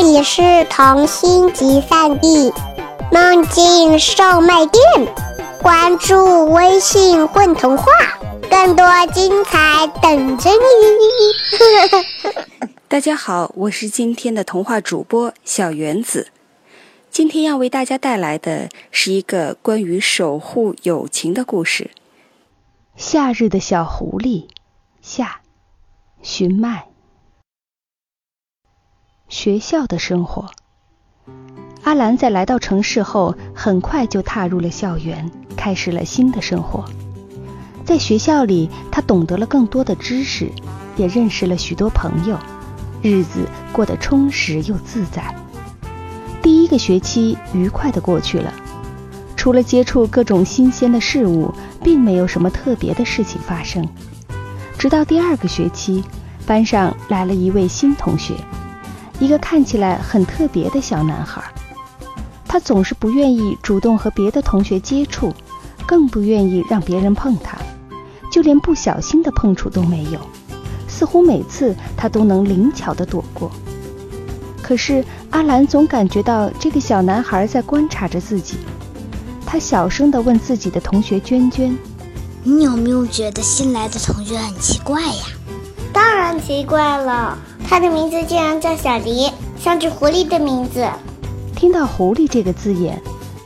这里是童心集散地梦境售卖店，关注微信“混童话”，更多精彩等着你。大家好，我是今天的童话主播小原子。今天要为大家带来的是一个关于守护友情的故事。夏日的小狐狸下，寻麦。学校的生活，阿兰在来到城市后，很快就踏入了校园，开始了新的生活。在学校里，他懂得了更多的知识，也认识了许多朋友，日子过得充实又自在。第一个学期愉快地过去了，除了接触各种新鲜的事物，并没有什么特别的事情发生。直到第二个学期，班上来了一位新同学。一个看起来很特别的小男孩，他总是不愿意主动和别的同学接触，更不愿意让别人碰他，就连不小心的碰触都没有。似乎每次他都能灵巧地躲过。可是阿兰总感觉到这个小男孩在观察着自己。他小声地问自己的同学娟娟：“你有没有觉得新来的同学很奇怪呀？”“当然奇怪了。”他的名字竟然叫小狸，像只狐狸的名字。听到“狐狸”这个字眼，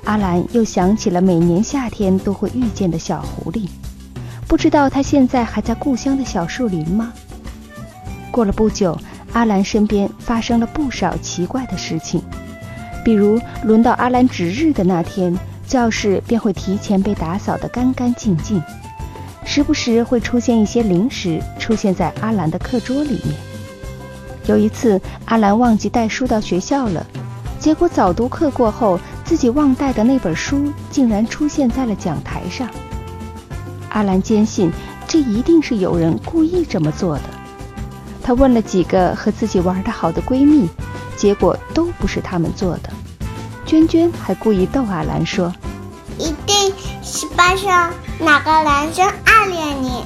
阿兰又想起了每年夏天都会遇见的小狐狸。不知道他现在还在故乡的小树林吗？过了不久，阿兰身边发生了不少奇怪的事情，比如轮到阿兰值日的那天，教室便会提前被打扫得干干净净，时不时会出现一些零食出现在阿兰的课桌里面。有一次，阿兰忘记带书到学校了，结果早读课过后，自己忘带的那本书竟然出现在了讲台上。阿兰坚信这一定是有人故意这么做的。她问了几个和自己玩得好的闺蜜，结果都不是她们做的。娟娟还故意逗阿兰说：“一定是班上哪个男生暗恋你。”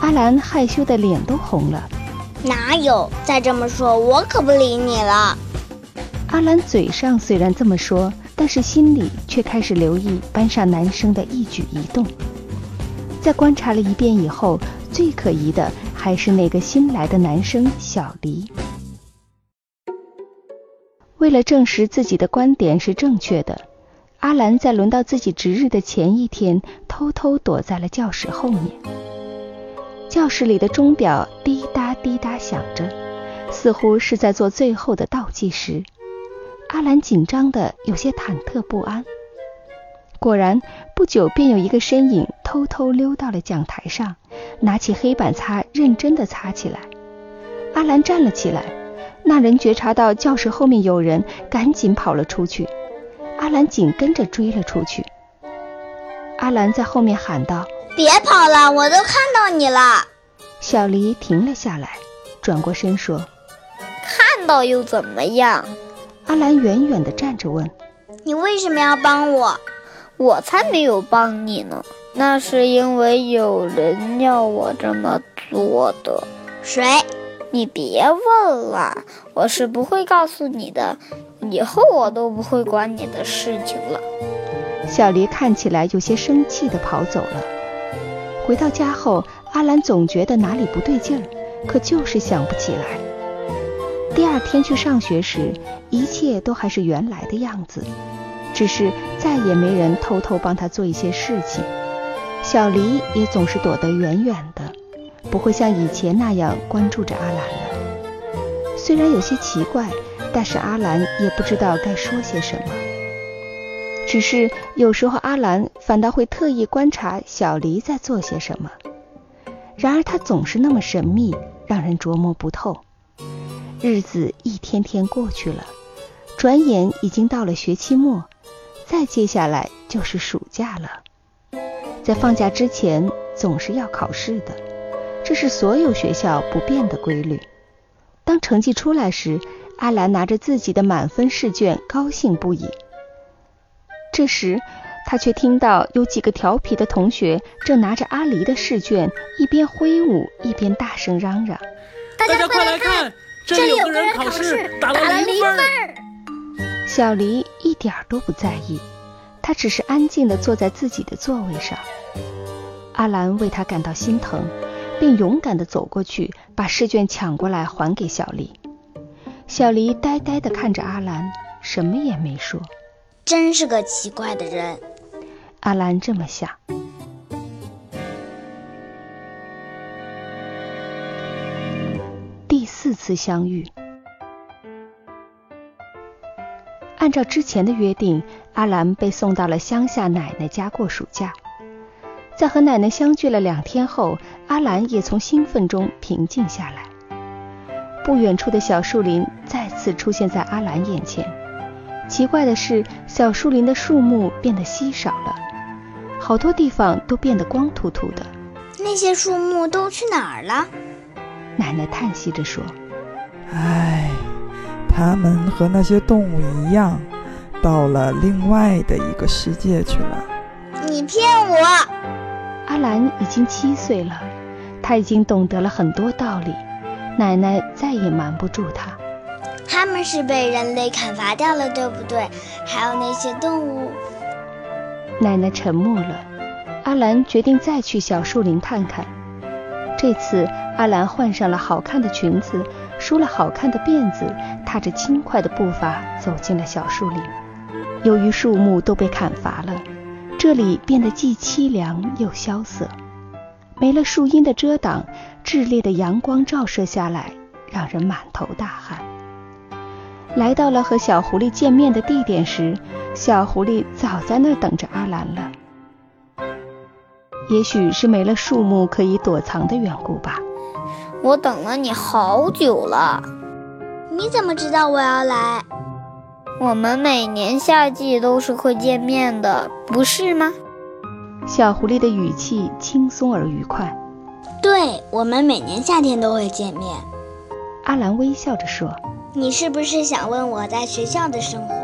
阿兰害羞的脸都红了。哪有？再这么说，我可不理你了。阿兰嘴上虽然这么说，但是心里却开始留意班上男生的一举一动。在观察了一遍以后，最可疑的还是那个新来的男生小黎。为了证实自己的观点是正确的，阿兰在轮到自己值日的前一天，偷偷躲在了教室后面。教室里的钟表滴答滴答响着，似乎是在做最后的倒计时。阿兰紧张的有些忐忑不安。果然，不久便有一个身影偷偷溜到了讲台上，拿起黑板擦，认真的擦起来。阿兰站了起来，那人觉察到教室后面有人，赶紧跑了出去。阿兰紧跟着追了出去。阿兰在后面喊道。别跑了，我都看到你了。小黎停了下来，转过身说：“看到又怎么样？”阿兰远远地站着问：“你为什么要帮我？我才没有帮你呢，那是因为有人要我这么做的。谁？你别问了，我是不会告诉你的。以后我都不会管你的事情了。”小黎看起来有些生气地跑走了。回到家后，阿兰总觉得哪里不对劲儿，可就是想不起来。第二天去上学时，一切都还是原来的样子，只是再也没人偷偷帮他做一些事情。小黎也总是躲得远远的，不会像以前那样关注着阿兰了。虽然有些奇怪，但是阿兰也不知道该说些什么。只是有时候，阿兰反倒会特意观察小黎在做些什么。然而，他总是那么神秘，让人琢磨不透。日子一天天过去了，转眼已经到了学期末，再接下来就是暑假了。在放假之前，总是要考试的，这是所有学校不变的规律。当成绩出来时，阿兰拿着自己的满分试卷，高兴不已。这时，他却听到有几个调皮的同学正拿着阿离的试卷，一边挥舞一边大声嚷嚷：“大家快来看，这里有个人考试打了零分。小黎一点都不在意，他只是安静地坐在自己的座位上。阿兰为他感到心疼，便勇敢地走过去，把试卷抢过来还给小黎。小黎呆呆地看着阿兰，什么也没说。真是个奇怪的人，阿兰这么想。第四次相遇，按照之前的约定，阿兰被送到了乡下奶奶家过暑假。在和奶奶相聚了两天后，阿兰也从兴奋中平静下来。不远处的小树林再次出现在阿兰眼前。奇怪的是，小树林的树木变得稀少了，好多地方都变得光秃秃的。那些树木都去哪儿了？奶奶叹息着说：“唉，它们和那些动物一样，到了另外的一个世界去了。”你骗我！阿兰已经七岁了，他已经懂得了很多道理，奶奶再也瞒不住他。他们是被人类砍伐掉了，对不对？还有那些动物。奶奶沉默了。阿兰决定再去小树林看看。这次，阿兰换上了好看的裙子，梳了好看的辫子，踏着轻快的步伐走进了小树林。由于树木都被砍伐了，这里变得既凄凉又萧瑟。没了树荫的遮挡，炽烈的阳光照射下来，让人满头大汗。来到了和小狐狸见面的地点时，小狐狸早在那儿等着阿兰了。也许是没了树木可以躲藏的缘故吧。我等了你好久了。你怎么知道我要来？我们每年夏季都是会见面的，不是吗？小狐狸的语气轻松而愉快。对，我们每年夏天都会见面。阿兰微笑着说：“你是不是想问我在学校的生活？”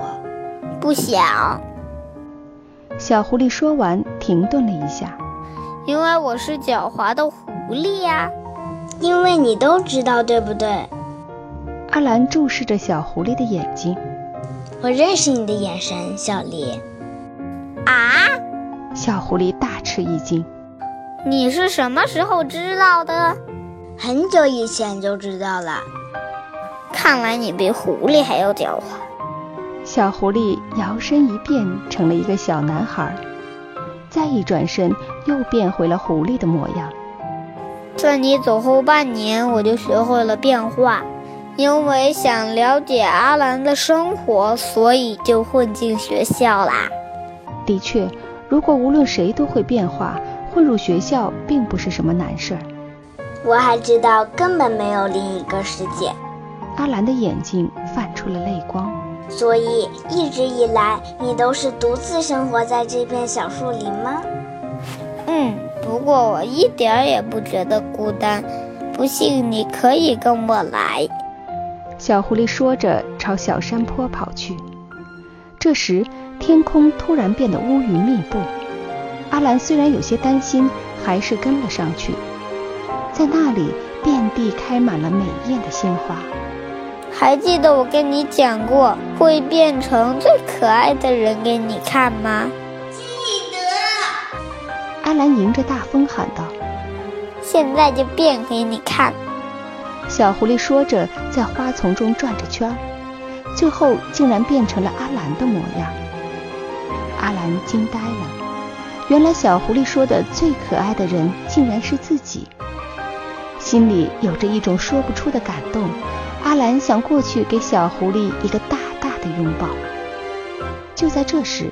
不想。小狐狸说完，停顿了一下。因为我是狡猾的狐狸呀。因为你都知道，对不对？阿兰注视着小狐狸的眼睛。我认识你的眼神，小狸。啊！小狐狸大吃一惊。你是什么时候知道的？很久以前就知道了。看来你比狐狸还要狡猾。小狐狸摇身一变成了一个小男孩，再一转身又变回了狐狸的模样。在你走后半年，我就学会了变化。因为想了解阿兰的生活，所以就混进学校啦。的确，如果无论谁都会变化，混入学校并不是什么难事儿。我还知道根本没有另一个世界。阿兰的眼睛泛出了泪光。所以一直以来，你都是独自生活在这片小树林吗？嗯，不过我一点儿也不觉得孤单。不信，你可以跟我来。小狐狸说着，朝小山坡跑去。这时，天空突然变得乌云密布。阿兰虽然有些担心，还是跟了上去。在那里，遍地开满了美艳的鲜花。还记得我跟你讲过，会变成最可爱的人给你看吗？记得。阿兰迎着大风喊道：“现在就变给你看。”小狐狸说着，在花丛中转着圈儿，最后竟然变成了阿兰的模样。阿兰惊呆了，原来小狐狸说的最可爱的人竟然是自己，心里有着一种说不出的感动。阿兰想过去给小狐狸一个大大的拥抱。就在这时，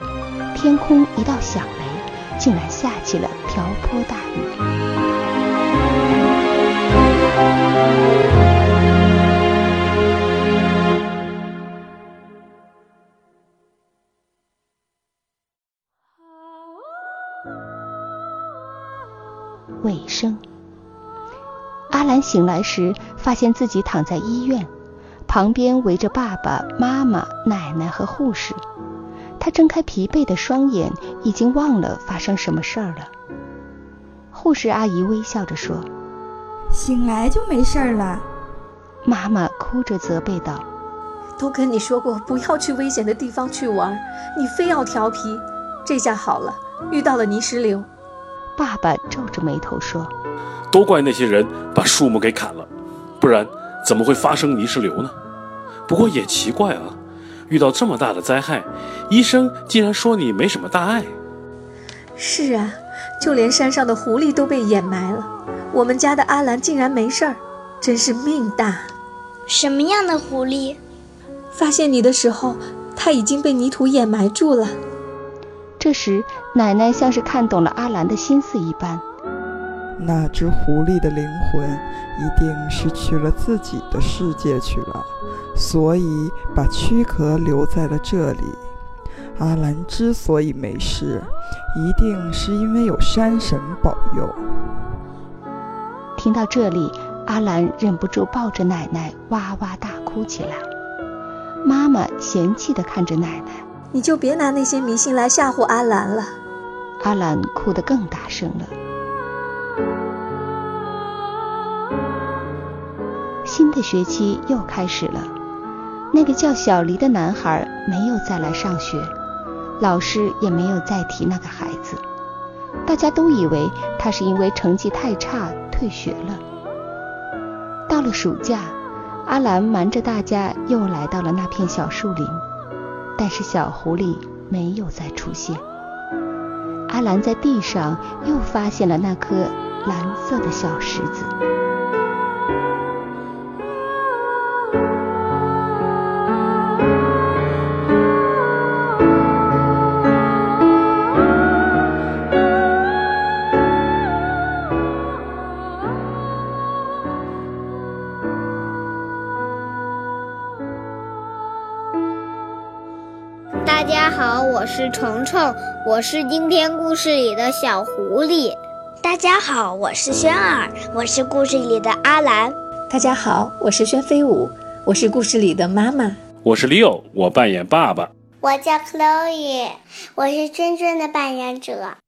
天空一道响雷，竟然下起了瓢泼大雨。尾声。醒来时，发现自己躺在医院，旁边围着爸爸妈妈、奶奶和护士。他睁开疲惫的双眼，已经忘了发生什么事儿了。护士阿姨微笑着说：“醒来就没事儿了。”妈妈哭着责备道：“都跟你说过不要去危险的地方去玩，你非要调皮。这下好了，遇到了泥石流。”爸爸皱着眉头说：“都怪那些人把树木给砍了，不然怎么会发生泥石流呢？不过也奇怪啊，遇到这么大的灾害，医生竟然说你没什么大碍。”是啊，就连山上的狐狸都被掩埋了，我们家的阿兰竟然没事儿，真是命大。什么样的狐狸？发现你的时候，它已经被泥土掩埋住了。这时，奶奶像是看懂了阿兰的心思一般。那只狐狸的灵魂一定是去了自己的世界去了，所以把躯壳留在了这里。阿兰之所以没事，一定是因为有山神保佑。听到这里，阿兰忍不住抱着奶奶哇哇大哭起来。妈妈嫌弃地看着奶奶。你就别拿那些迷信来吓唬阿兰了。阿兰哭得更大声了。这学期又开始了，那个叫小黎的男孩没有再来上学，老师也没有再提那个孩子。大家都以为他是因为成绩太差退学了。到了暑假，阿兰瞒着大家又来到了那片小树林。但是小狐狸没有再出现。阿兰在地上又发现了那颗蓝色的小石子。大家好，我是虫虫，我是今天故事里的小狐狸。大家好，我是轩儿，我是故事里的阿兰。大家好，我是轩飞舞，我是故事里的妈妈。我是 Leo，我扮演爸爸。我叫 Chloe，我是真正的扮演者。